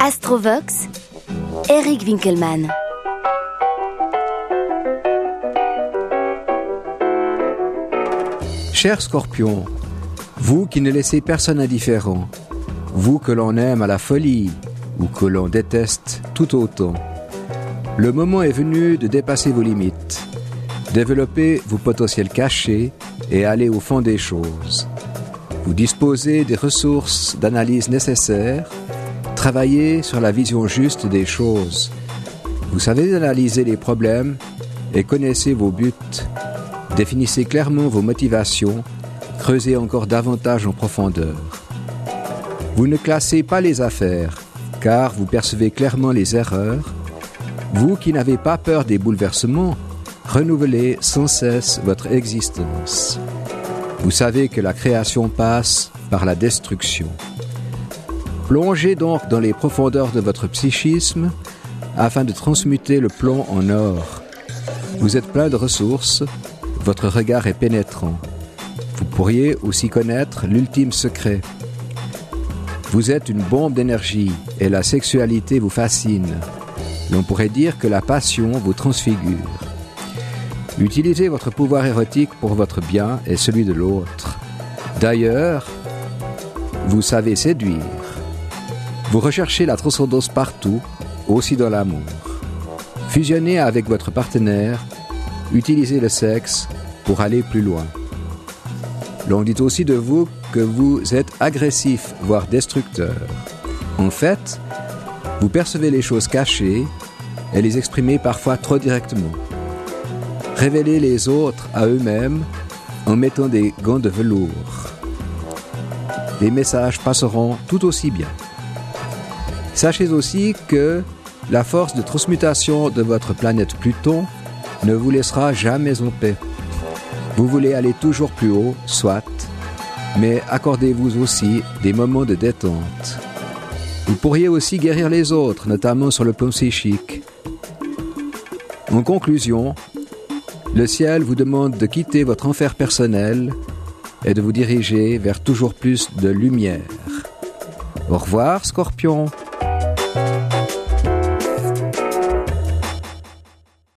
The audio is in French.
Astrovox, Eric Winkelmann. Cher Scorpion, vous qui ne laissez personne indifférent, vous que l'on aime à la folie ou que l'on déteste tout autant, le moment est venu de dépasser vos limites, développer vos potentiels cachés et aller au fond des choses. Vous disposez des ressources d'analyse nécessaires, travaillez sur la vision juste des choses. Vous savez analyser les problèmes et connaissez vos buts. Définissez clairement vos motivations, creusez encore davantage en profondeur. Vous ne classez pas les affaires, car vous percevez clairement les erreurs vous qui n'avez pas peur des bouleversements, renouvelez sans cesse votre existence. Vous savez que la création passe par la destruction. Plongez donc dans les profondeurs de votre psychisme afin de transmuter le plomb en or. Vous êtes plein de ressources, votre regard est pénétrant. Vous pourriez aussi connaître l'ultime secret. Vous êtes une bombe d'énergie et la sexualité vous fascine l'on pourrait dire que la passion vous transfigure. Utilisez votre pouvoir érotique pour votre bien et celui de l'autre. D'ailleurs, vous savez séduire. Vous recherchez la transcendance partout, aussi dans l'amour. Fusionnez avec votre partenaire, utilisez le sexe pour aller plus loin. L'on dit aussi de vous que vous êtes agressif, voire destructeur. En fait, vous percevez les choses cachées et les exprimez parfois trop directement. Révélez les autres à eux-mêmes en mettant des gants de velours. Les messages passeront tout aussi bien. Sachez aussi que la force de transmutation de votre planète Pluton ne vous laissera jamais en paix. Vous voulez aller toujours plus haut, soit, mais accordez-vous aussi des moments de détente. Vous pourriez aussi guérir les autres, notamment sur le plan psychique. En conclusion, le ciel vous demande de quitter votre enfer personnel et de vous diriger vers toujours plus de lumière. Au revoir, scorpion.